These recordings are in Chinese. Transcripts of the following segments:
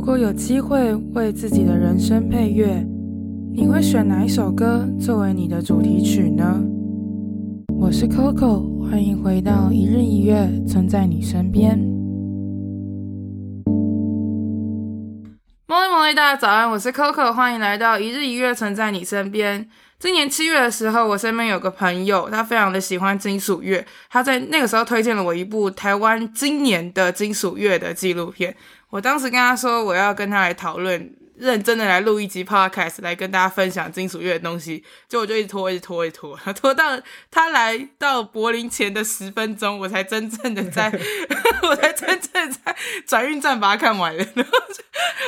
如果有机会为自己的人生配乐，你会选哪一首歌作为你的主题曲呢？我是 Coco，欢迎回到一日一乐，存在你身边。摩利摩利，大家早安，我是 Coco，欢迎来到一日一乐，存在你身边。今年七月的时候，我身边有个朋友，他非常的喜欢金属乐，他在那个时候推荐了我一部台湾今年的金属乐的纪录片。我当时跟他说，我要跟他来讨论，认真的来录一集 podcast 来跟大家分享金属乐的东西。结果我就一直拖，一直拖，一直拖，拖到他来到柏林前的十分钟，我才真正的在，我才真正的在转运站把它看完了。然 后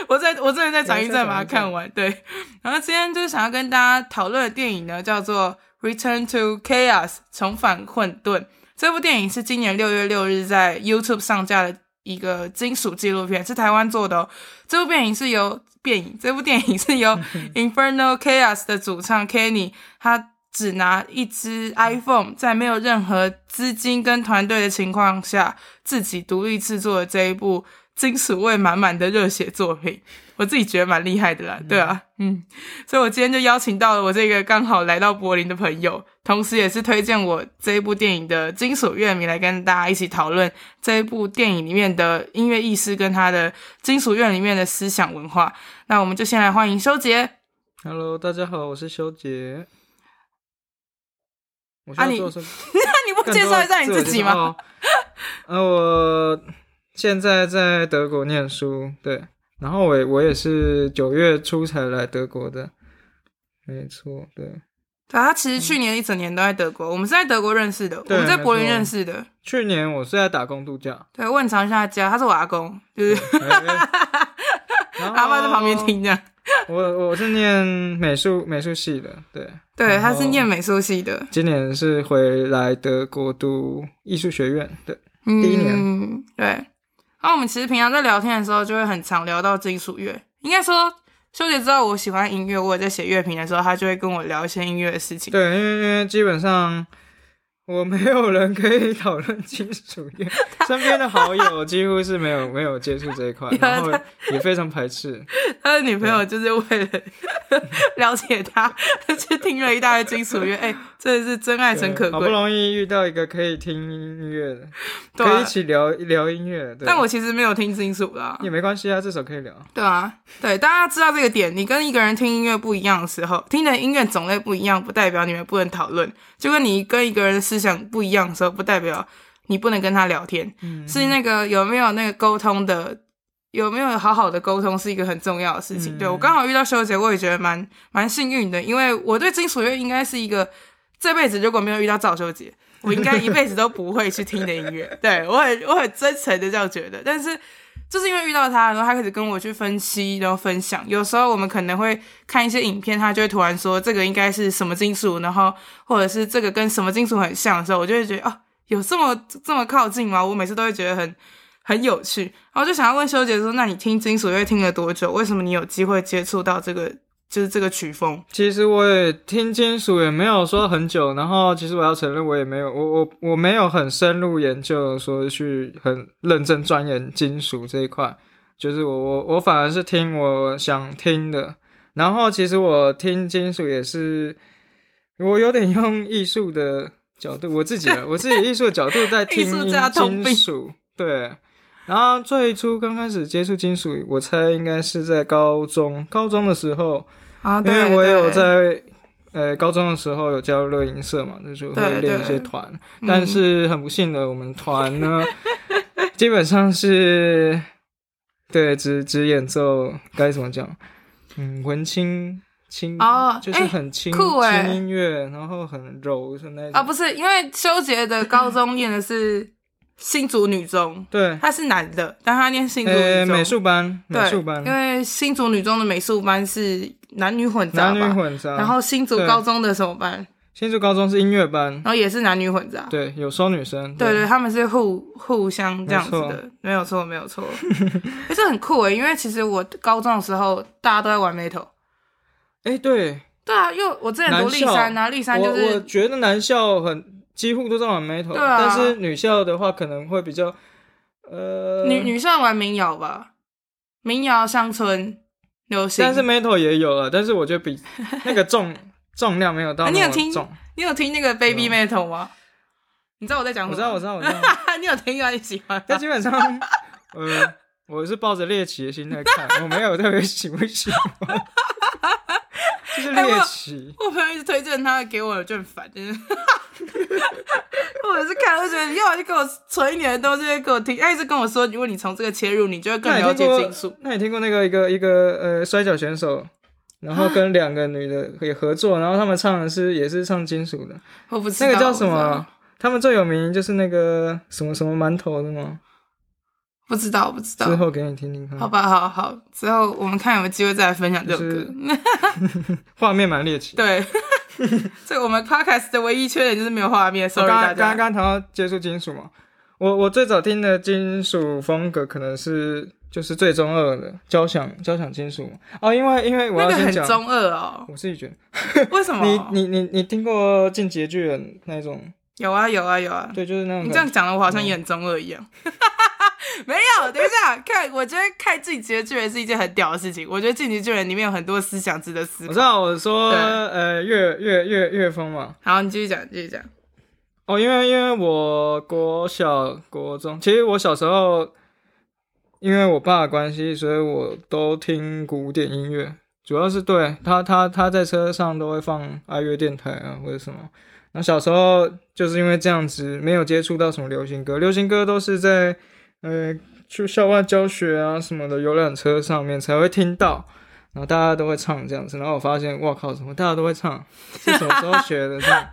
我在我真的在转运站把它看完。对，然后今天就是想要跟大家讨论的电影呢，叫做《Return to Chaos》重返混沌。这部电影是今年六月六日在 YouTube 上架的。一个金属纪录片是台湾做的哦。这部电影是由电影，这部电影是由 Infernal Chaos 的主唱 Kenny，他只拿一支 iPhone，在没有任何资金跟团队的情况下，自己独立制作的这一部金属味满满的热血作品。我自己觉得蛮厉害的啦，对啊，嗯，所以我今天就邀请到了我这个刚好来到柏林的朋友，同时也是推荐我这一部电影的金属乐迷来跟大家一起讨论这一部电影里面的音乐意识跟他的金属乐里面的思想文化。那我们就先来欢迎修杰。Hello，大家好，我是修杰。啊你，那你不介绍一下你自己吗？呃、啊，我现在在德国念书，对。然后我我也是九月初才来德国的，没错，对。对，他其实去年一整年都在德国，嗯、我们是在德国认识的，我们在柏林认识的。去年我是在打工度假，对，我很常去他家，他是我阿公，就是 阿爸在旁边听的。我我是念美术美术系的，对，对，他是念美术系的。今年是回来德国读艺术学院，对，嗯、第一年，对。那、我们其实平常在聊天的时候，就会很常聊到金属乐。应该说，修杰知道我喜欢音乐，我也在写乐评的时候，他就会跟我聊一些音乐的事情。对，因为因为基本上。我没有人可以讨论金属乐，身边的好友几乎是没有没有接触这一块，然后也非常排斥。他的女朋友就是为了 了解他，去听了一大堆金属乐。哎、欸，真的是真爱诚可贵，好不容易遇到一个可以听音乐的，可以一起聊聊音乐。但我其实没有听金属的，也没关系啊，这首可以聊。对啊，对，大家知道这个点，你跟一个人听音乐不一样的时候，听的音乐种类不一样，不代表你们不能讨论。就跟你跟一个人思想不一样的时候，不代表你不能跟他聊天。嗯，是那个有没有那个沟通的，有没有好好的沟通，是一个很重要的事情。嗯、对，我刚好遇到修杰，我也觉得蛮蛮幸运的，因为我对金属乐应该是一个这辈子如果没有遇到赵修杰，我应该一辈子都不会去听的音乐。对，我很我很真诚的这样觉得，但是。就是因为遇到他，然后他开始跟我去分析，然后分享。有时候我们可能会看一些影片，他就会突然说这个应该是什么金属，然后或者是这个跟什么金属很像的时候，我就会觉得哦，有这么这么靠近吗？我每次都会觉得很很有趣，然后就想要问修杰说：那你听金属乐听了多久？为什么你有机会接触到这个？就是这个曲风，其实我也听金属也没有说很久，然后其实我要承认我也没有，我我我没有很深入研究说去很认真钻研金属这一块，就是我我我反而是听我想听的，然后其实我听金属也是，我有点用艺术的角度，我自己我自己艺术的角度在听金属，对，然后最初刚开始接触金属，我猜应该是在高中高中的时候。啊，对，因为我有在呃高中的时候有加入乐音社嘛，那就是会练一些团，但是很不幸的，我们团呢基本上是对只只演奏该怎么讲，嗯，文青轻哦，就是很轻轻、欸、音乐，然后很柔是那种。啊，不是，因为修杰的高中念的是。新竹女中，对，他是男的，但他念新竹女中、欸、美术班，美术班，因为新竹女中的美术班是男女混杂，男女混杂。然后新竹高中的什么班？新竹高中是音乐班，然后也是男女混杂，对，有收女生，对对，对，他们是互互相这样子的，没有错，没有错，可是很酷诶，因为其实我高中的时候大家都在玩 metal，哎，对，对啊，因为我之前读立山啊，立山就是我，我觉得男校很。几乎都在玩 metal，啊，但是女校的话可能会比较，呃，女女校玩民谣吧，民谣、乡村、流行，但是 metal 也有了，但是我觉得比 那个重重量没有到那么重。啊、你有听？你有听那个 baby metal 吗？你知道我在讲什么？我知道，我知道，我知道。你有听啊？你喜欢？但基本上，呃，我是抱着猎奇的心态看，我没有特别喜不喜欢。就是猎奇、欸。我朋友一直推荐他给我，就很烦，就是。或者是看，我觉得你要么就给我存一点的东西给我听。他一直跟我说，如果你从这个切入，你就会更了解金属。那你听过那个一个一个呃摔跤选手，然后跟两个女的也合作，然后他们唱的是也是唱金属的。我不知道那个叫什么？他们最有名就是那个什么什么馒头的吗？不知道，不知道。之后给你听听看。好吧，好好。之后我们看有没有机会再来分享这首歌。画面蛮猎奇。对，这我们 podcast 的唯一缺点就是没有画面。Sorry，大家。刚刚刚谈到接触金属嘛，我我最早听的金属风格可能是就是最中二的交响交响金属哦，因为因为我要先讲很中二哦，我自己觉得。为什么？你你你你听过进击的巨人那种？有啊有啊有啊，对，就是那种。你这样讲的，我好像也很中二一样。没有，等一下 看，我觉得看《进击的巨人》是一件很屌的事情。我觉得《进击的巨人》里面有很多思想值得思考。我知道，我说呃，乐乐乐乐风嘛。好，你继续讲，继续讲。哦，因为因为我国小国中，其实我小时候因为我爸的关系，所以我都听古典音乐，主要是对他他他在车上都会放爱乐电台啊或者什么。那小时候就是因为这样子，没有接触到什么流行歌，流行歌都是在呃去校外教学啊什么的游览车上面才会听到，然后大家都会唱这样子，然后我发现，哇靠，什么大家都会唱，是什么时候学的？这样，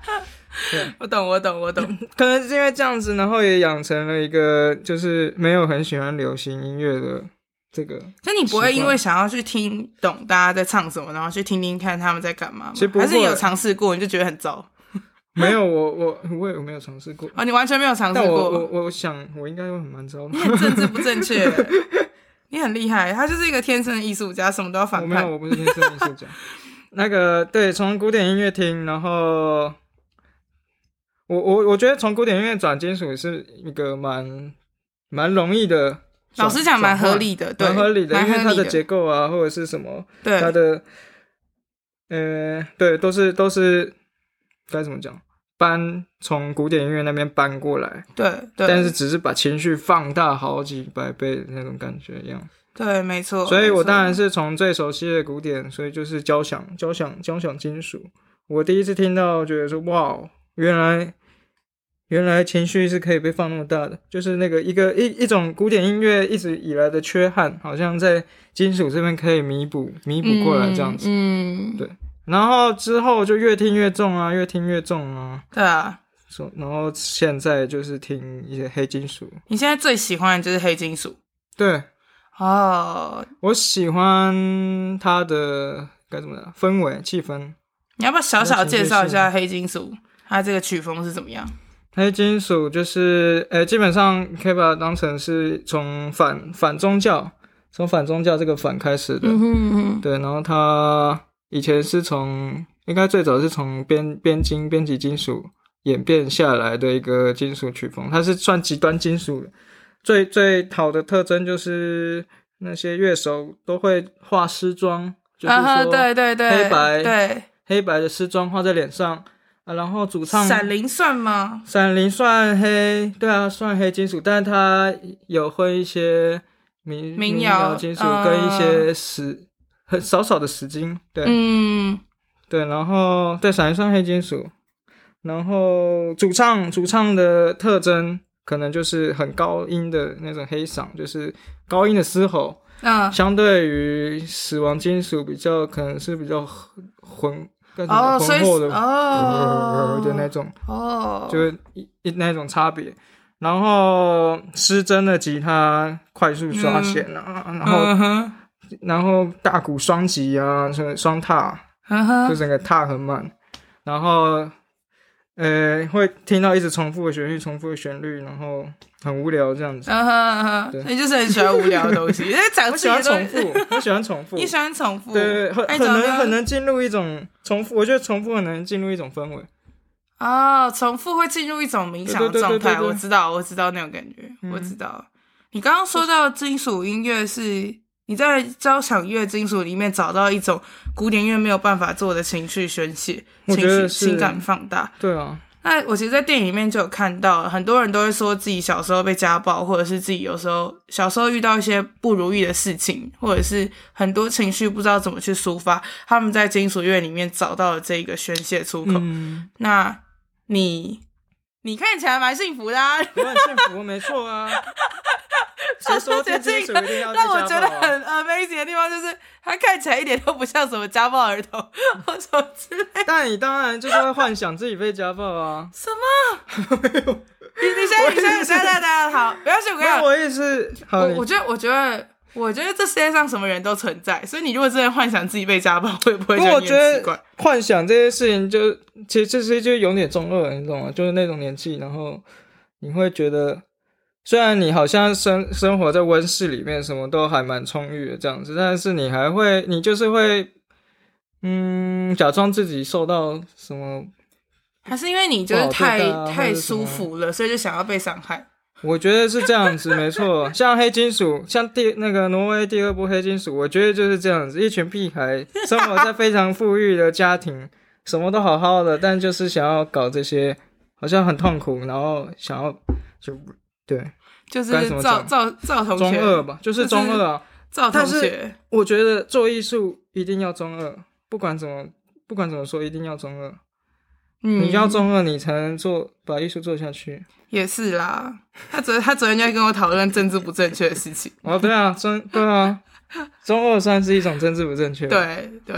对，我懂，我懂，我懂，可能是因为这样子，然后也养成了一个就是没有很喜欢流行音乐的这个。那你不会因为想要去听懂大家在唱什么，然后去听听看他们在干嘛吗？其实不会，还是你有尝试过，你就觉得很糟？没有，我我我也没有尝试过啊！你完全没有尝试过。但我我我想，我应该会很蛮糟的。你很政治不正确，你很厉害。他就是一个天生的艺术家，什么都要反叛。我没有，我不是天生艺术家。那个对，从古典音乐听，然后我我我觉得从古典音乐转金属是一个蛮蛮容易的。老实讲，蛮合理的，对，蛮合理的，因为它的结构啊，或者是什么，对它的，呃，对，都是都是该怎么讲？搬从古典音乐那边搬过来，对，对，但是只是把情绪放大好几百倍的那种感觉一样。对，没错。所以我当然是从最熟悉的古典，所以就是交响、交响、交响金属。我第一次听到，觉得说哇，原来原来情绪是可以被放那么大的，就是那个一个一一种古典音乐一直以来的缺憾，好像在金属这边可以弥补弥补过来这样子。嗯，嗯对。然后之后就越听越重啊，越听越重啊。对啊，说然后现在就是听一些黑金属。你现在最喜欢的就是黑金属？对，哦，我喜欢它的该怎么讲氛围气氛。你要不要小小介绍一下黑金属？它这个曲风是怎么样？黑金属就是，呃，基本上可以把它当成是从反反宗教，从反宗教这个反开始的。嗯哼嗯哼。对，然后它。以前是从应该最早是从边边金边级金属演变下来的一个金属曲风，它是算极端金属的。最最好的特征就是那些乐手都会画丝装，就是说对对对，黑白对黑白的丝装画在脸上啊。然后主唱闪灵算吗？闪灵算黑，对啊，算黑金属，但是它有会一些民民谣金属跟一些实。很少少的时金，对，嗯，对，然后对，闪一算黑金属，然后主唱主唱的特征可能就是很高音的那种黑嗓，就是高音的嘶吼，啊，相对于死亡金属比较可能是比较浑更浑厚的哦。的那种哦，就是一一那种差别，然后失真的吉他快速刷弦啊，然后。然后大鼓双击啊，什么双踏，就整个踏很慢。然后，呃，会听到一直重复的旋律，重复的旋律，然后很无聊这样子。对，你就是很喜欢无聊的东西，因为我喜欢重复，我喜欢重复。你喜欢重复？对，很很能很能进入一种重复。我觉得重复很能进入一种氛围。哦，重复会进入一种冥想的状态。我知道，我知道那种感觉，我知道。你刚刚说到金属音乐是。你在交响乐金属里面找到一种古典乐没有办法做的情绪宣泄，情绪情感放大。对啊。那我其实，在电影里面就有看到，很多人都会说自己小时候被家暴，或者是自己有时候小时候遇到一些不如意的事情，或者是很多情绪不知道怎么去抒发，他们在金属乐里面找到了这个宣泄出口。嗯、那你，你看起来蛮幸福的啊，我很幸福，没错啊。谁说听金属一定要啊？但我觉得很 amazing 的地方就是，他看起来一点都不像什么家暴儿童或什么之类。但你当然就是会幻想自己被家暴啊！什么？你你先你先你先 大家好，不要紧，不要。我也是。我我觉得我觉得我觉得这世界上什么人都存在，所以你如果真的幻想自己被家暴，会不会觉得很奇怪？幻想这些事情就其实这些就有点中二，你懂吗？就是那种年纪，然后你会觉得。虽然你好像生生活在温室里面，什么都还蛮充裕的这样子，但是你还会，你就是会，嗯，假装自己受到什么？还是因为你就是太太舒服了，所以就想要被伤害？我觉得是这样子，没错。像黑金属，像第那个挪威第二部黑金属，我觉得就是这样子，一群屁孩生活在非常富裕的家庭，什么都好好的，但就是想要搞这些，好像很痛苦，然后想要就对。就是赵赵赵同学，中二吧，就是中二啊。赵同学，我觉得做艺术一定要中二，不管怎么不管怎么说，一定要中二。嗯，你要中二，你才能做把艺术做下去。也是啦，他昨他昨天就在跟我讨论政治不正确的事情。哦，对啊，中对啊，中二算是一种政治不正确。对对，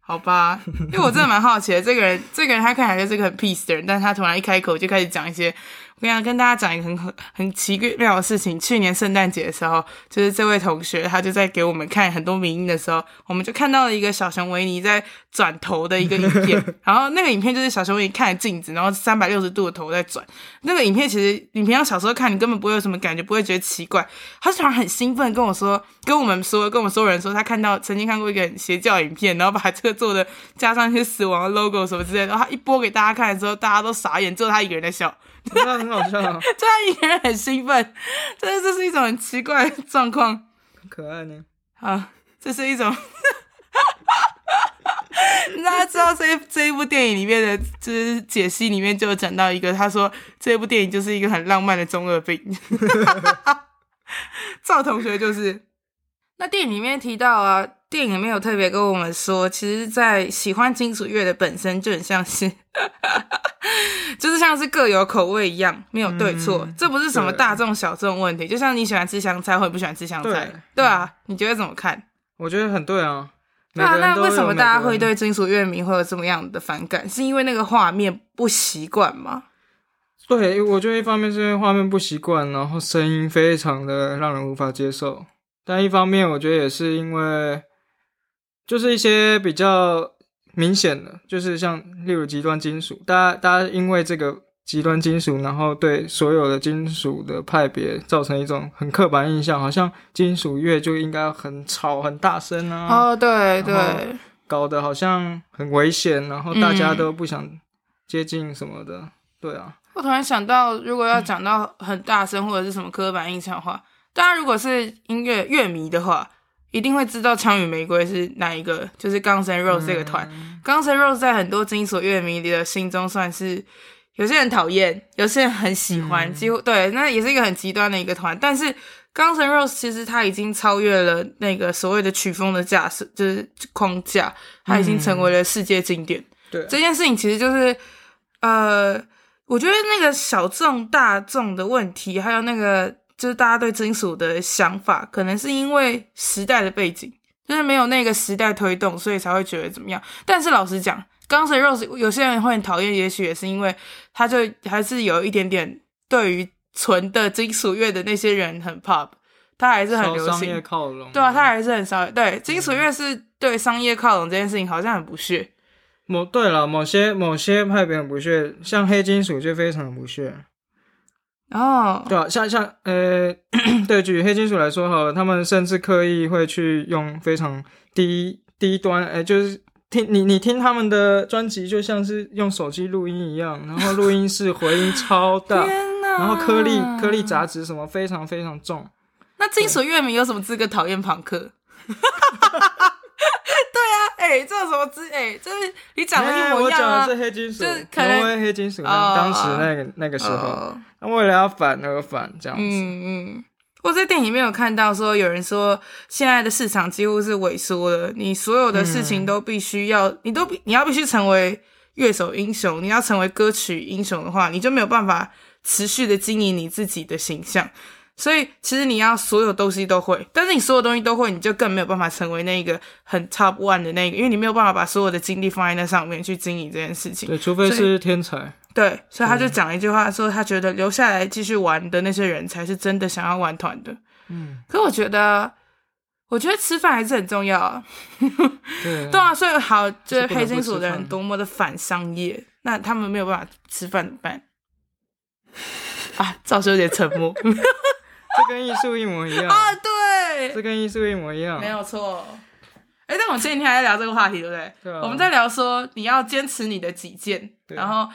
好吧，因为我真的蛮好奇的，这个人这个人他看起来就是个很 peace 的人，但是他突然一开口就开始讲一些。我想跟大家讲一个很很很奇妙的事情。去年圣诞节的时候，就是这位同学他就在给我们看很多名音的时候，我们就看到了一个小熊维尼在转头的一个影片。然后那个影片就是小熊维尼看着镜子，然后三百六十度的头在转。那个影片其实你平常小时候看，你根本不会有什么感觉，不会觉得奇怪。他突然很兴奋跟我说，跟我们说，跟我们所有人说，他看到曾经看过一个很邪教影片，然后把这个做的加上一些死亡的 logo 什么之类的。然后他一播给大家看的时候，大家都傻眼，只有他一个人在笑。真的很好笑，啊，就他一个人很兴奋，但是这是一种很奇怪的状况。很可爱呢。好，这是一种，大家知道这一这一部电影里面的，就是解析里面就有讲到一个，他说这一部电影就是一个很浪漫的中二病。赵同学就是，那电影里面提到啊，电影里面有特别跟我们说，其实，在喜欢金属乐的本身就很像是。就是像是各有口味一样，没有对错，嗯、这不是什么大众小众问题。就像你喜欢吃香菜，或者不喜欢吃香菜，对，对啊，嗯、你觉得怎么看？我觉得很对啊。对啊，那为什么大家会对金属乐迷会有这么样的反感？是因为那个画面不习惯吗？对，我觉得一方面是因为画面不习惯，然后声音非常的让人无法接受。但一方面，我觉得也是因为，就是一些比较。明显的就是像例如极端金属，大家大家因为这个极端金属，然后对所有的金属的派别造成一种很刻板印象，好像金属乐就应该很吵很大声啊。哦，对对，搞得好像很危险，然后大家都不想接近什么的。嗯、对啊，我突然想到，如果要讲到很大声或者是什么刻板印象的话，大家如果是音乐乐迷的话。一定会知道《枪与玫瑰》是哪一个，就是 Guns N' Roses 这个团。嗯、Guns N' Roses 在很多金属乐迷的心中算是有些人讨厌，有些人很喜欢，嗯、几乎对，那也是一个很极端的一个团。但是 Guns N' Roses 其实它已经超越了那个所谓的曲风的架势，就是框架，它已经成为了世界经典。嗯、对，这件事情其实就是呃，我觉得那个小众大众的问题，还有那个。就是大家对金属的想法，可能是因为时代的背景，就是没有那个时代推动，所以才会觉得怎么样。但是老实讲，Guns N' Roses 有些人会很讨厌，也许也是因为他就还是有一点点对于纯的金属乐的那些人很 pop，他还是很流行，对啊，他还是很商业。对，金属乐是对商业靠拢这件事情好像很不屑。某对了，某些某些派别很不屑，像黑金属就非常不屑。哦，oh. 对啊，像像呃，对，举黑金属来说好了，他们甚至刻意会去用非常低低端，哎，就是听你你听他们的专辑，就像是用手机录音一样，然后录音室回音超大，天然后颗粒颗粒杂质什么非常非常重。那金属乐迷有什么资格讨厌庞克？对啊，哎、欸，这有什么之哎，就是你长得一模一样啊。欸、我讲的是黑金属，挪威黑金属。当时那个、哦、那个时候，那、哦、为了要反而反这样子。嗯嗯。我在电影里面有看到说，有人说现在的市场几乎是萎缩了，你所有的事情都必须要，嗯、你都你要必须成为乐手英雄，你要成为歌曲英雄的话，你就没有办法持续的经营你自己的形象。所以其实你要所有东西都会，但是你所有东西都会，你就更没有办法成为那个很 top one 的那个，因为你没有办法把所有的精力放在那上面去经营这件事情。对，除非是天才。对，所以他就讲了一句话，说他觉得留下来继续玩的那些人才是真的想要玩团的。嗯，可我觉得，我觉得吃饭还是很重要啊。对，对啊，所以好，就是黑金属的人多么的反商业，那他们没有办法吃饭怎么办？啊，赵修有点沉默。这跟艺术一模一样啊！对，这跟艺术一模一样，没有错。哎，但我们前几天还在聊这个话题，对不对？对啊。我们在聊说你要坚持你的己见，然后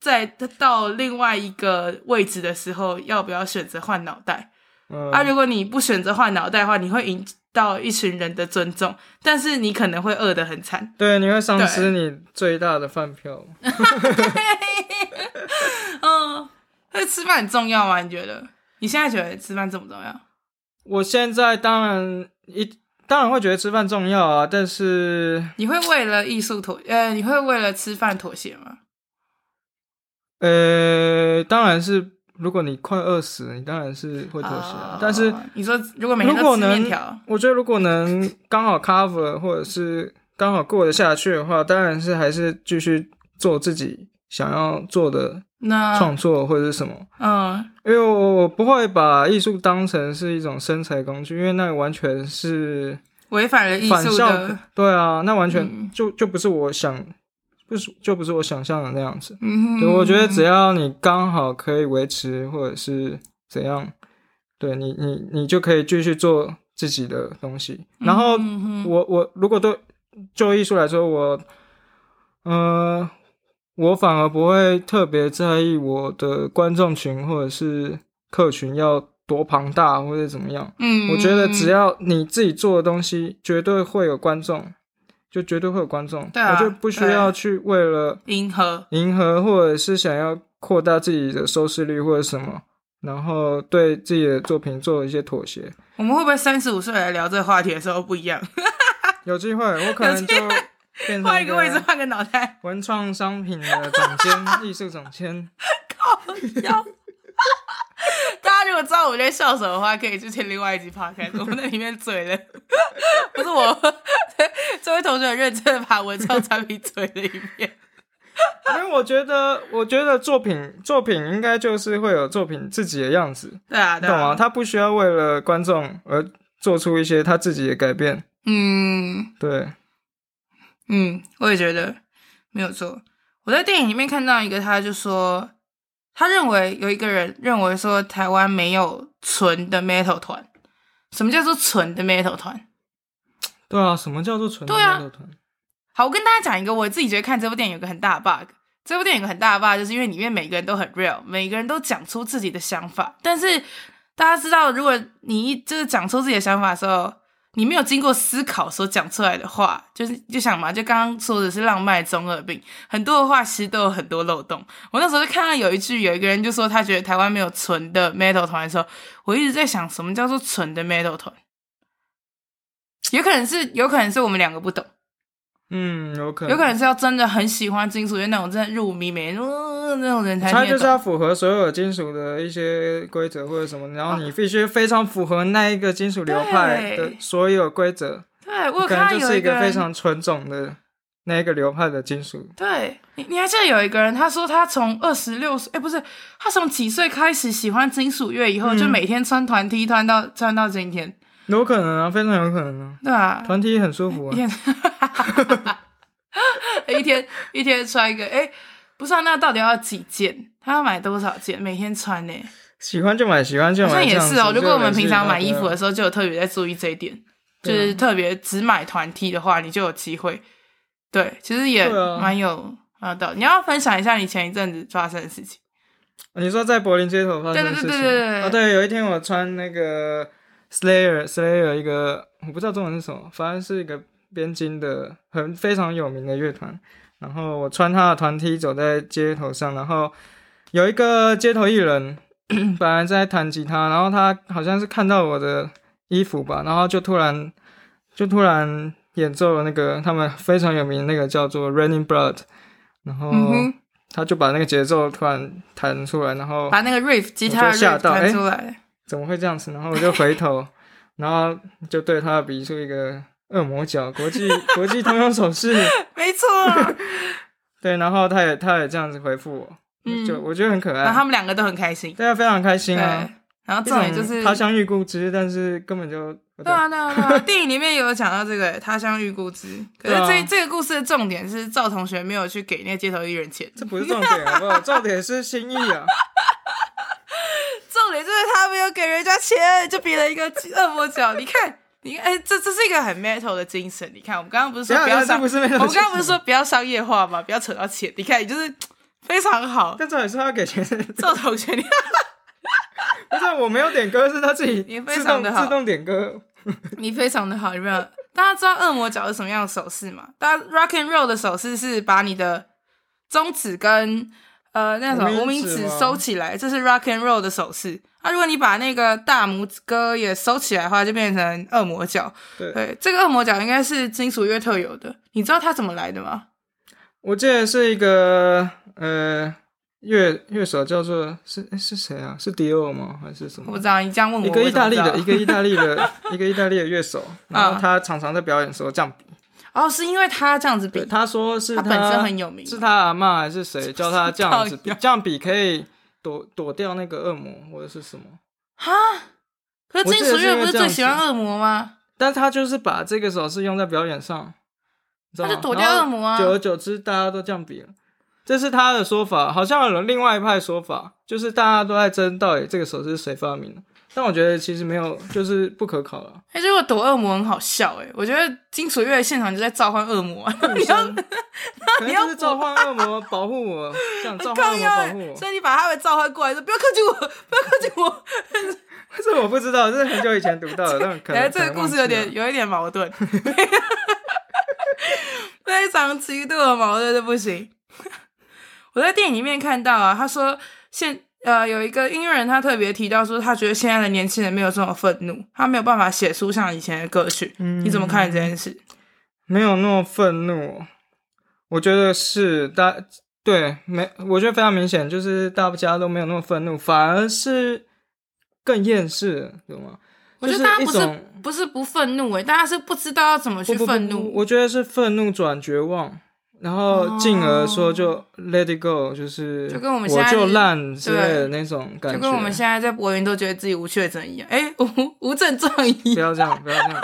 在到另外一个位置的时候，要不要选择换脑袋？嗯。啊，如果你不选择换脑袋的话，你会赢到一群人的尊重，但是你可能会饿得很惨。对，你会丧失你最大的饭票。嗯，那吃饭很重要吗？你觉得？你现在觉得吃饭重不重要？我现在当然一当然会觉得吃饭重要啊，但是你会为了艺术妥呃，你会为了吃饭妥协吗？呃，当然是，如果你快饿死，你当然是会妥协。啊。但是你说如果每天都吃面条，我觉得如果能刚好 cover 或者是刚好过得下去的话，当然是还是继续做自己想要做的。那创作或者是什么？嗯，因为我我不会把艺术当成是一种生财工具，因为那完全是违反了艺术的。对啊，那完全就就不是我想，不是就不是我想象的那样子。嗯哼，我觉得只要你刚好可以维持或者是怎样，对你你你就可以继续做自己的东西。然后我我如果对就艺术来说，我嗯。呃我反而不会特别在意我的观众群或者是客群要多庞大或者怎么样。嗯，我觉得只要你自己做的东西绝对会有观众，就绝对会有观众。对啊，我就不需要去为了迎合迎合，或者是想要扩大自己的收视率或者什么，然后对自己的作品做一些妥协。我们会不会三十五岁来聊这个话题的时候不一样？有机会，我可能就。换一个位置，换个脑袋。文创商品的总监，艺术总监。靠腰！大家如果知道我在笑什么的话，可以去听另外一集 podcast。我们在里面嘴了，不是我。这位同学很认真的把文创产品嘴了一遍。因为我觉得，我觉得作品作品应该就是会有作品自己的样子。对啊，对啊，懂吗？他不需要为了观众而做出一些他自己的改变。嗯，对。嗯，我也觉得没有错。我在电影里面看到一个，他就说，他认为有一个人认为说台湾没有纯的 metal 团。什么叫做纯的 metal 团？对啊，什么叫做纯的 metal 团？好，我跟大家讲一个，我自己觉得看这部电影有个很大的 bug。这部电影有个很大的 bug，就是因为里面每个人都很 real，每个人都讲出自己的想法。但是大家知道，如果你一就是讲出自己的想法的时候，你没有经过思考所讲出来的话，就是就想嘛，就刚刚说的是浪漫中二病，很多的话其实都有很多漏洞。我那时候就看到有一句，有一个人就说他觉得台湾没有纯的 metal 团的时候，我一直在想，什么叫做纯的 metal 团？有可能是，有可能是我们两个不懂。嗯，有可能，有可能是要真的很喜欢金属乐那种真的入迷，每天呃那种人才。他就是要符合所有金属的一些规则或者什么，然后你必须非常符合那一个金属流派的所有规则。对，我可能就是一个非常纯种的那一个流派的金属。对，你你还记得有一个人，他说他从二十六岁，哎，不是，他从几岁开始喜欢金属乐，以后就每天穿团 T 穿到穿到今天。有可能啊，非常有可能啊。对啊，团体很舒服啊。一天 一天穿一个，哎、欸，不是啊，那到底要几件？他要买多少件？每天穿呢？喜欢就买，喜欢就买。好像也是哦。如果我们平常买衣服的时候，就有特别在注意这一点，就是特别只买团体的话，你就有机会。对，其实也蛮有啊。的，你要分享一下你前一阵子发生的事情。你说在柏林街头发生的事情？对对对对对。哦，对，有一天我穿那个。Slayer，Slayer 一个我不知道中文是什么，反正是一个边境的很非常有名的乐团。然后我穿他的团 T 走在街头上，然后有一个街头艺人本来在弹吉他，然后他好像是看到我的衣服吧，然后就突然就突然演奏了那个他们非常有名的那个叫做《Running Blood》，然后他就把那个节奏突然弹出来，然后把那个 riff 吉他弹出来，欸，怎么会这样子？然后我就回头，然后就对他比出一个。恶魔角国际 国际通用手势，没错。对，然后他也他也这样子回复我，嗯，就我觉得很可爱。然后他们两个都很开心，对啊，非常开心啊。然后重点就是他乡遇故知，但是根本就对啊对啊对啊。电影里面有讲到这个他乡遇故知，可是这、啊、这个故事的重点是赵同学没有去给那个街头艺人钱，这不是重点好不好？重点是心意啊。重点就是他没有给人家钱，就比了一个恶魔角，你看。你看哎，这这是一个很 metal 的精神。你看，我们刚刚不是说不要商，我们刚刚不是说不要商业化吗？不要扯到钱。你看，你就是 非常好。但重点是他给钱，做同学，你 不是我没有点歌，是他自己你非常的好，自动点歌。你非常的好，有没有？大家知道恶魔角是什么样的手势吗？大家 rock and roll 的手势是把你的中指跟呃那什么无名指收起来，这是 rock and roll 的手势。那、啊、如果你把那个大拇指哥也收起来的话，就变成恶魔角。对，对，这个恶魔角应该是金属乐特有的。你知道它怎么来的吗？我记得是一个呃乐乐手叫做是是谁啊？是迪奥吗？还是什么？我不知道。你这样问我，一个意大利的，一个意大利的，一个意大利的乐手。然后他常常在表演的时候这样比。哦，是因为他这样子比。他说是他，他本身很有名。是他阿嬷还是谁教他这样子比？这样比可以。躲躲掉那个恶魔或者是什么？哈？可是金属乐不是最喜欢恶魔吗？但他就是把这个手势用在表演上，他就躲掉恶魔啊。久而久之，大家都这样比了，这是他的说法。好像有另外一派说法，就是大家都在争到底这个手势是谁发明的。但我觉得其实没有，就是不可考了。哎、欸，如果躲恶魔很好笑哎，我觉得金属乐现场就在召唤恶魔，你要，你要是召唤恶魔保护我，这样召唤恶魔 保护我，所以你把他们召唤过来，说不要靠近我，不要靠近我。这我不知道，这是很久以前读到的，但可能哎，这个故事有点有一点矛盾，非常极度的矛盾的不行。我在电影里面看到啊，他说现。呃，有一个音乐人，他特别提到说，他觉得现在的年轻人没有这么愤怒，他没有办法写出像以前的歌曲。嗯，你怎么看这件事？没有那么愤怒，我觉得是大对没，我觉得非常明显，就是大家都没有那么愤怒，反而是更厌世，懂吗？我觉得大家不是不是不愤怒，诶，大家是不知道要怎么去愤怒。我觉得是愤怒转绝望。然后进而说就 let it go，就是就跟我们现在就烂之类的那种感觉，就跟我们现在在柏林都觉得自己无确诊一样，哎，无无症状一样。不要这样，不要这样。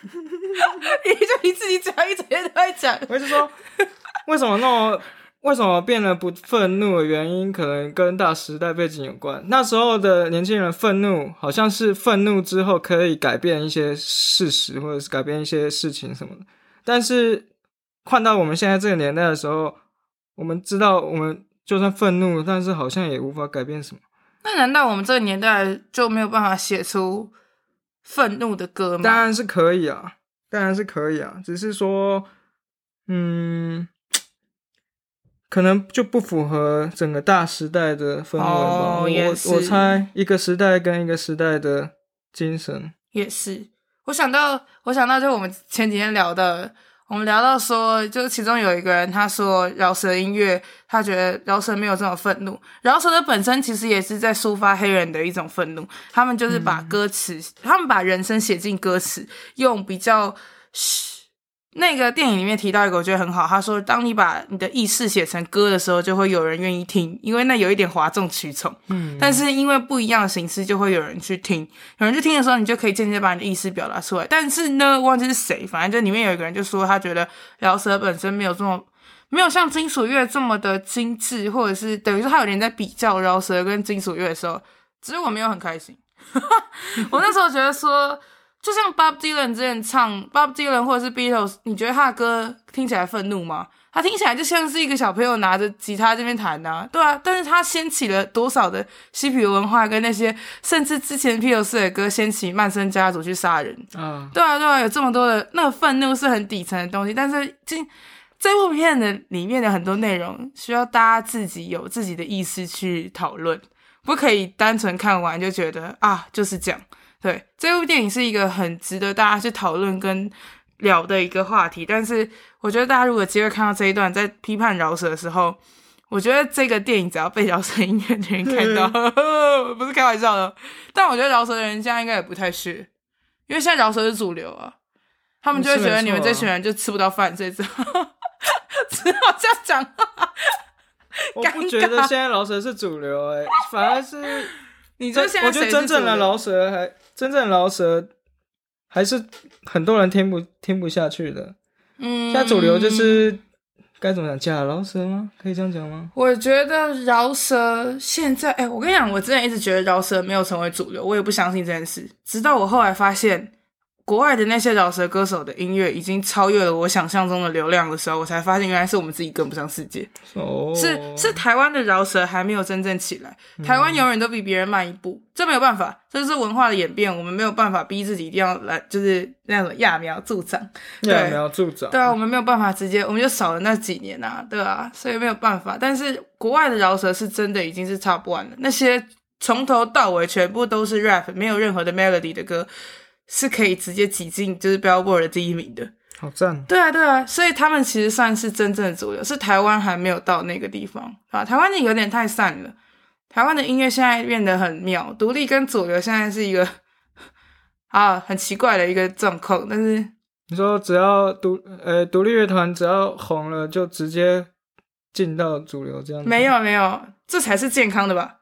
你就你自己讲，一整天都在讲。我是说，为什么那么为什么变得不愤怒的原因，可能跟大时代背景有关。那时候的年轻人愤怒，好像是愤怒之后可以改变一些事实，或者是改变一些事情什么的，但是。换到我们现在这个年代的时候，我们知道，我们就算愤怒，但是好像也无法改变什么。那难道我们这个年代就没有办法写出愤怒的歌吗？当然是可以啊，当然是可以啊，只是说，嗯，可能就不符合整个大时代的氛围吧。哦，我我猜一个时代跟一个时代的精神也是。我想到，我想到，就我们前几天聊的。我们聊到说，就是其中有一个人，他说饶舌音乐，他觉得饶舌没有这种愤怒。饶舌的本身其实也是在抒发黑人的一种愤怒。他们就是把歌词，嗯、他们把人生写进歌词，用比较。那个电影里面提到一个，我觉得很好。他说：“当你把你的意识写成歌的时候，就会有人愿意听，因为那有一点哗众取宠。嗯，但是因为不一样的形式，就会有人去听。有人去听的时候，你就可以间接把你的意思表达出来。但是呢，忘记是谁，反正就里面有一个人就说，他觉得饶舌本身没有这么没有像金属乐这么的精致，或者是等于说他有点在比较饶舌跟金属乐的时候，只是我没有很开心。我那时候觉得说。”就像 Bob Dylan 之前唱 Bob Dylan 或者是 Beatles，你觉得他的歌听起来愤怒吗？他听起来就像是一个小朋友拿着吉他这边弹呐，对啊，但是他掀起了多少的嬉皮文化，跟那些甚至之前披头士的歌掀起曼森家族去杀人，嗯，对啊，对啊，有这么多的那个愤怒是很底层的东西，但是这这部片的里面的很多内容需要大家自己有自己的意识去讨论，不可以单纯看完就觉得啊就是这样。对，这部电影是一个很值得大家去讨论跟聊的一个话题，但是我觉得大家如果有机会看到这一段在批判饶舌的时候，我觉得这个电影只要被饶舌音乐的人看到，嗯、不是开玩笑的。但我觉得饶舌的人现在应该也不太是，因为现在饶舌是主流啊，他们就会觉得你们这群人就吃不到饭，所以只好只好这样讲。我不觉得现在饶舌是主流、欸，哎，反而是 你这现在我觉得真正的饶舌还真正饶舌。还是很多人听不听不下去的，嗯，现在主流就是该怎么讲，假饶舌吗？可以这样讲吗？我觉得饶舌现在，哎、欸，我跟你讲，我之前一直觉得饶舌没有成为主流，我也不相信这件事，直到我后来发现。国外的那些饶舌歌手的音乐已经超越了我想象中的流量的时候，我才发现原来是我们自己跟不上世界。哦，是是台湾的饶舌还没有真正起来，台湾永远都比别人慢一步，这没有办法，这是文化的演变，我们没有办法逼自己一定要来，就是那种揠苗助长。揠苗助长。对啊，我们没有办法直接，我们就少了那几年啊，对啊，所以没有办法。但是国外的饶舌是真的已经是 top one 了，那些从头到尾全部都是 rap，没有任何的 melody 的歌。是可以直接挤进就是 Billboard 的第一名的，好赞！对啊，对啊，所以他们其实算是真正的主流，是台湾还没有到那个地方啊。台湾的有点太散了，台湾的音乐现在变得很妙，独立跟主流现在是一个啊很奇怪的一个状况。但是你说只要独呃独立乐团只要红了，就直接进到主流这样子？没有没有，这才是健康的吧？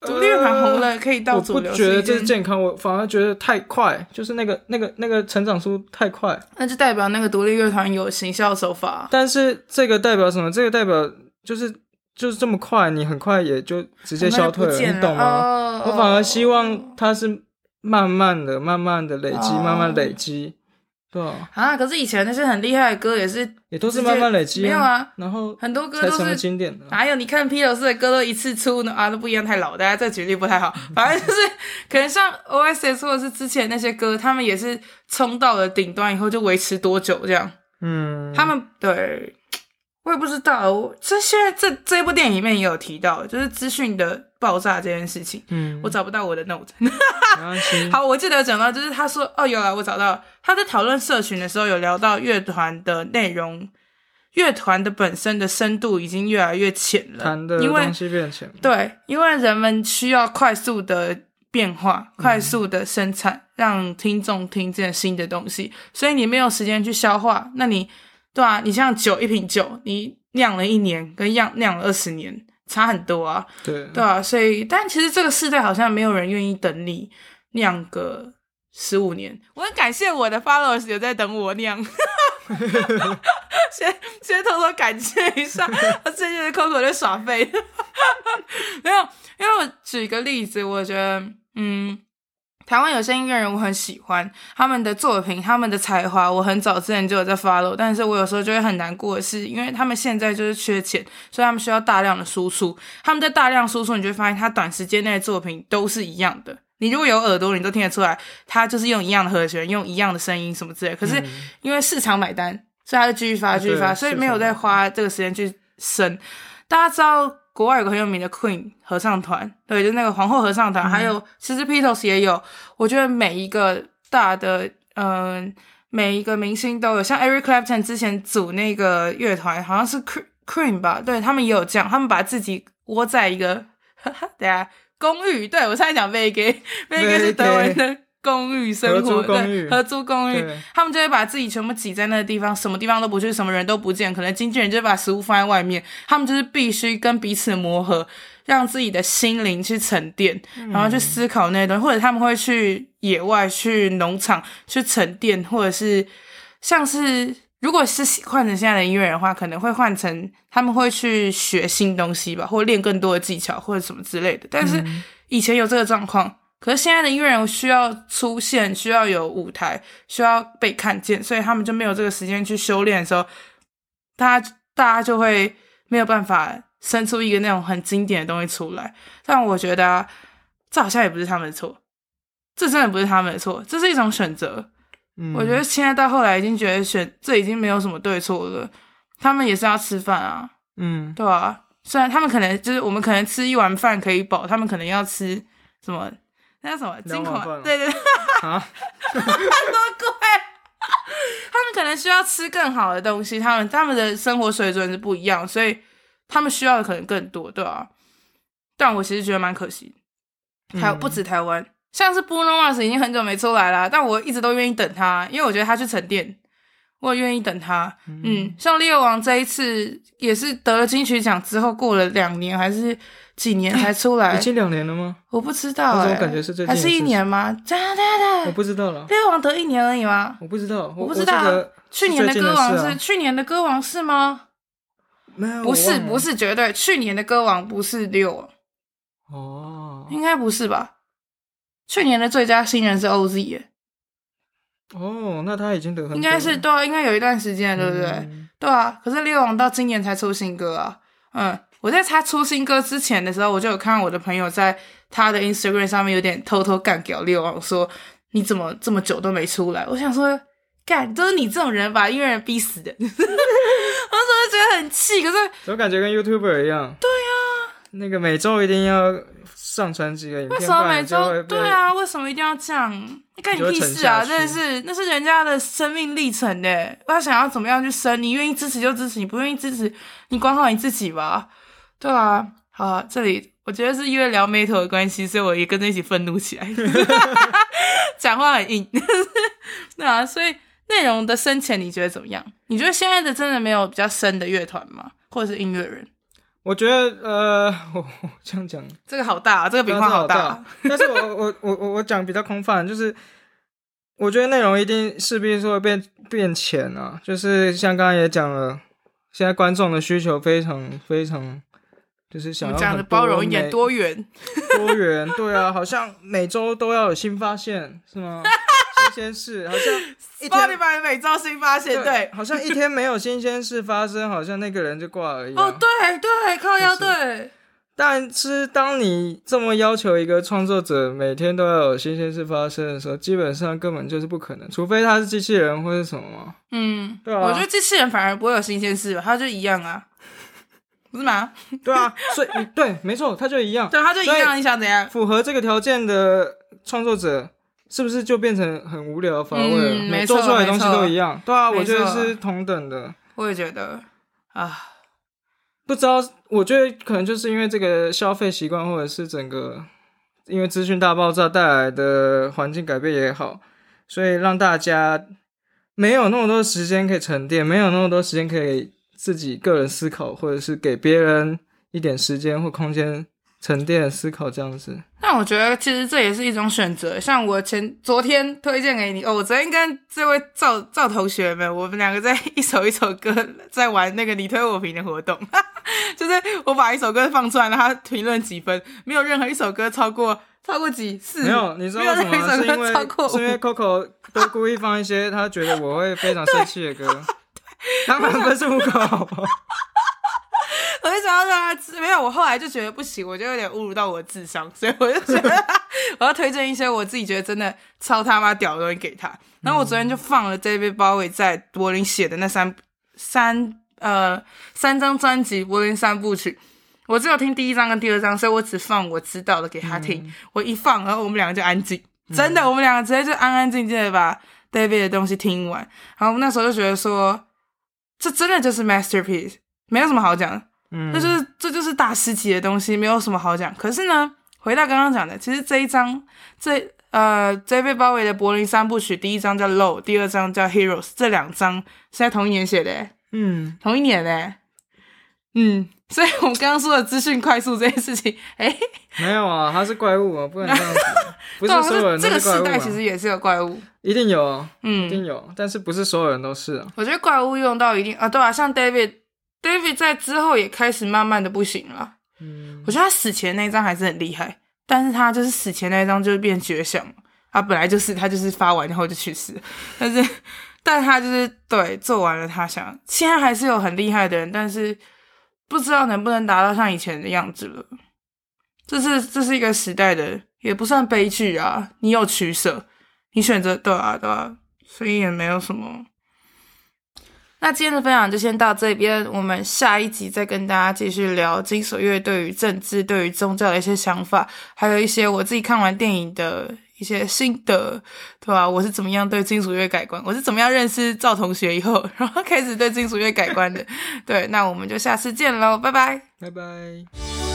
独立乐团红了，可以到主流。我不觉得这是健康，我反而觉得太快，就是那个、那个、那个成长速度太快。那就代表那个独立乐团有行销手法。但是这个代表什么？这个代表就是就是这么快，你很快也就直接消退了，了你懂吗？哦、我反而希望它是慢慢的、慢慢的累积，哦、慢慢累积。对啊，啊，可是以前那些很厉害的歌也是，也都是慢慢累积，没有啊，然后很多歌都是经典的。哪有你看披头士的歌都一次出呢？啊，都不一样，太老，大家这举例不太好。反正就是可能像 Oasis 或者是之前那些歌，他们也是冲到了顶端以后就维持多久这样。嗯，他们对。我也不知道，我这现在这这一部电影里面也有提到，就是资讯的爆炸这件事情。嗯，我找不到我的 note。好，我记得有讲到，就是他说，哦，有了，我找到。他在讨论社群的时候，有聊到乐团的内容，乐团的本身的深度已经越来越浅了，谈的东西变浅。对，因为人们需要快速的变化，快速的生产，嗯、让听众听见新的东西，所以你没有时间去消化，那你。对啊，你像酒一瓶酒，你酿了一年跟酿酿了二十年差很多啊。对，对啊，所以但其实这个世代好像没有人愿意等你酿个十五年。我很感谢我的 followers 有在等我酿，先先偷偷感谢一下，我最近的 Coco 在耍废。没有，因为我举一个例子，我觉得嗯。台湾有些音乐人我很喜欢他们的作品，他们的才华，我很早之前就有在 follow，但是我有时候就会很难过的是，因为他们现在就是缺钱，所以他们需要大量的输出。他们在大量输出，你就会发现他短时间内的作品都是一样的。你如果有耳朵，你都听得出来，他就是用一样的和弦，用一样的声音什么之类。可是因为市场买单，所以他就继续发，继续发，所以没有再花这个时间去升。大家知道。国外有个很有名的 Queen 合唱团，对，就那个皇后合唱团，嗯、还有其实 Beatles 也有。我觉得每一个大的，嗯、呃，每一个明星都有。像 Eric Clapton 之前组那个乐团，好像是 Queen 吧，对，他们也有这样，他们把自己窝在一个，哈哈，等下公寓，对，我才讲 Vegas，Vegas 是德文的。公寓生活，对，合租公寓，他们就会把自己全部挤在那个地方，什么地方都不去，什么人都不见。可能经纪人就会把食物放在外面，他们就是必须跟彼此磨合，让自己的心灵去沉淀，嗯、然后去思考那些东西。或者他们会去野外、去农场去沉淀，或者是像是如果是换成现在的音乐人的话，可能会换成他们会去学新东西吧，或练更多的技巧或者什么之类的。但是以前有这个状况。可是现在的音乐人需要出现，需要有舞台，需要被看见，所以他们就没有这个时间去修炼的时候，大家大家就会没有办法生出一个那种很经典的东西出来。但我觉得啊，这好像也不是他们的错，这真的不是他们的错，这是一种选择。嗯，我觉得现在到后来已经觉得选这已经没有什么对错了，他们也是要吃饭啊，嗯，对啊。虽然他们可能就是我们可能吃一碗饭可以饱，他们可能要吃什么那叫什么金口？对对对，啊，多贵！他们可能需要吃更好的东西，他们他们的生活水准是不一样，所以他们需要的可能更多，对啊。但我其实觉得蛮可惜，还有不止台湾，嗯、像是 Bruno Mars 已经很久没出来了，但我一直都愿意等他，因为我觉得他去沉淀。我愿意等他，嗯，嗯，像 Leo 王这一次也是得了金曲奖之后，过了两年还是几年才出来？已经两年了吗？我不知道、欸，我感觉是最近还是一年吗？对对对，我不知道了。Leo 王得一年而已吗？我不知道，我，我不知道。去年的歌王是，是去年的歌王是吗？没有，不是，不是绝对。去年的歌王不是 Leo 哦，应该不是吧？去年的最佳新人是 OZ 耶。哦，那他已经得很应该是对啊，应该有一段时间，对不对？嗯、对啊，可是 Leo 王到今年才出新歌啊。嗯，我在他出新歌之前的时候，我就有看到我的朋友在他的 Instagram 上面有点偷偷干掉 Leo 王，说你怎么这么久都没出来？我想说，干都是你这种人把音乐人逼死的，我怎么觉得很气？可是我感觉跟 YouTuber 一样，对呀、啊，那个每周一定要上传几个影片，为什么每周？对啊，为什么一定要这样？干你屁事啊！真的是，那是人家的生命历程呢。他想要怎么样去生，你愿意支持就支持，你不愿意支持，你管好你自己吧。对啊，好啊，这里我觉得是因为聊 Metal 的关系，所以我也跟着一起愤怒起来，讲话很硬。对啊，所以内容的深浅你觉得怎么样？你觉得现在的真的没有比较深的乐团吗？或者是音乐人？我觉得呃，我这样讲，这个好大啊，这个饼画好大啊。但是我我我我我讲比较空泛，就是我觉得内容一定势必是会变变浅啊。就是像刚刚也讲了，现在观众的需求非常非常，就是想要讲的包容一点，多元 多元，对啊，好像每周都要有新发现，是吗？新鲜事好像一天每周新发现，对，对好像一天没有新鲜事发生，好像那个人就挂了一样。哦，对对，靠腰对。但是当你这么要求一个创作者每天都要有新鲜事发生的时候，基本上根本就是不可能，除非他是机器人或是什么嘛。嗯，对啊。我觉得机器人反而不会有新鲜事吧，他就一样啊，不是吗？对啊，所以 对，没错，他就一样。对，他就一样，你想怎样？符合这个条件的创作者。是不是就变成很无聊乏味了？嗯、每做出来的东西都一样。对啊，我觉得是同等的。我也觉得啊，不知道，我觉得可能就是因为这个消费习惯，或者是整个因为资讯大爆炸带来的环境改变也好，所以让大家没有那么多时间可以沉淀，没有那么多时间可以自己个人思考，或者是给别人一点时间或空间。沉淀思考这样子，那我觉得其实这也是一种选择。像我前昨天推荐给你哦，我昨天跟这位赵赵同学们，我们两个在一首一首歌在玩那个你推我评的活动，就是我把一首歌放出来，他评论几分，没有任何一首歌超过超过几次，没有，你知道为什么？是因为是因为 Coco 都故意放一些他觉得我会非常生气的歌，当然不是不够。我就想要让他没有，我后来就觉得不行，我就有点侮辱到我的智商，所以我就觉得 我要推荐一些我自己觉得真的超他妈屌的东西给他。然后我昨天就放了 David Bowie 在柏林写的那三三呃三张专辑柏林三部曲，我只有听第一张跟第二张，所以我只放我知道的给他听。嗯、我一放，然后我们两个就安静，真的，嗯、我们两个直接就安安静静的把 David 的东西听完。然后那时候就觉得说，这真的就是 masterpiece，没有什么好讲的。嗯，那就是这就是大师级的东西，没有什么好讲。可是呢，回到刚刚讲的，其实这一章，这呃，David Bowie 的柏林三部曲，第一章叫 Low，第二章叫 Heroes，这两章是在同一年写的，嗯，同一年嘞，嗯，所以我们刚刚说的资讯快速这件事情，哎，没有啊，他是怪物啊，不能这样子，不是所有人都是怪物啊，这个时代其实也是有怪物，一定有，嗯，一定有，但是不是所有人都是啊。我觉得怪物用到一定啊，对啊，像 David。David 在之后也开始慢慢的不行了。嗯，我觉得他死前那一张还是很厉害，但是他就是死前那一张就变绝响。他本来就是他就是发完之后就去世，但是但他就是对做完了他想，现在还是有很厉害的人，但是不知道能不能达到像以前的样子了。这是这是一个时代的，也不算悲剧啊。你有取舍，你选择对啊对啊，所以也没有什么。那今天的分享就先到这边，我们下一集再跟大家继续聊金属乐对于政治、对于宗教的一些想法，还有一些我自己看完电影的一些心得，对吧？我是怎么样对金属乐改观？我是怎么样认识赵同学以后，然后开始对金属乐改观的？对，那我们就下次见喽，拜拜，拜拜。